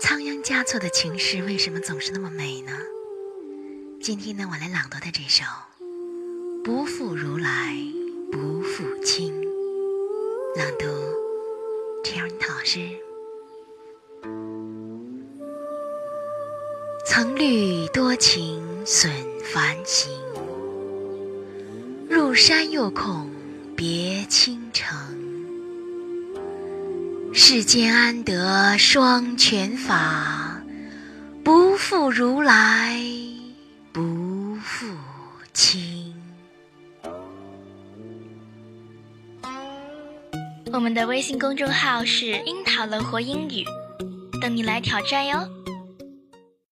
仓央嘉措的情诗为什么总是那么美呢？今天呢，我来朗读的这首《不负如来不负卿》，朗读陈耀林老师。曾虑多情损繁行，入山又恐别倾城。世间安得双全法？不负如来不负卿。我们的微信公众号是“樱桃乐活英语”，等你来挑战哟。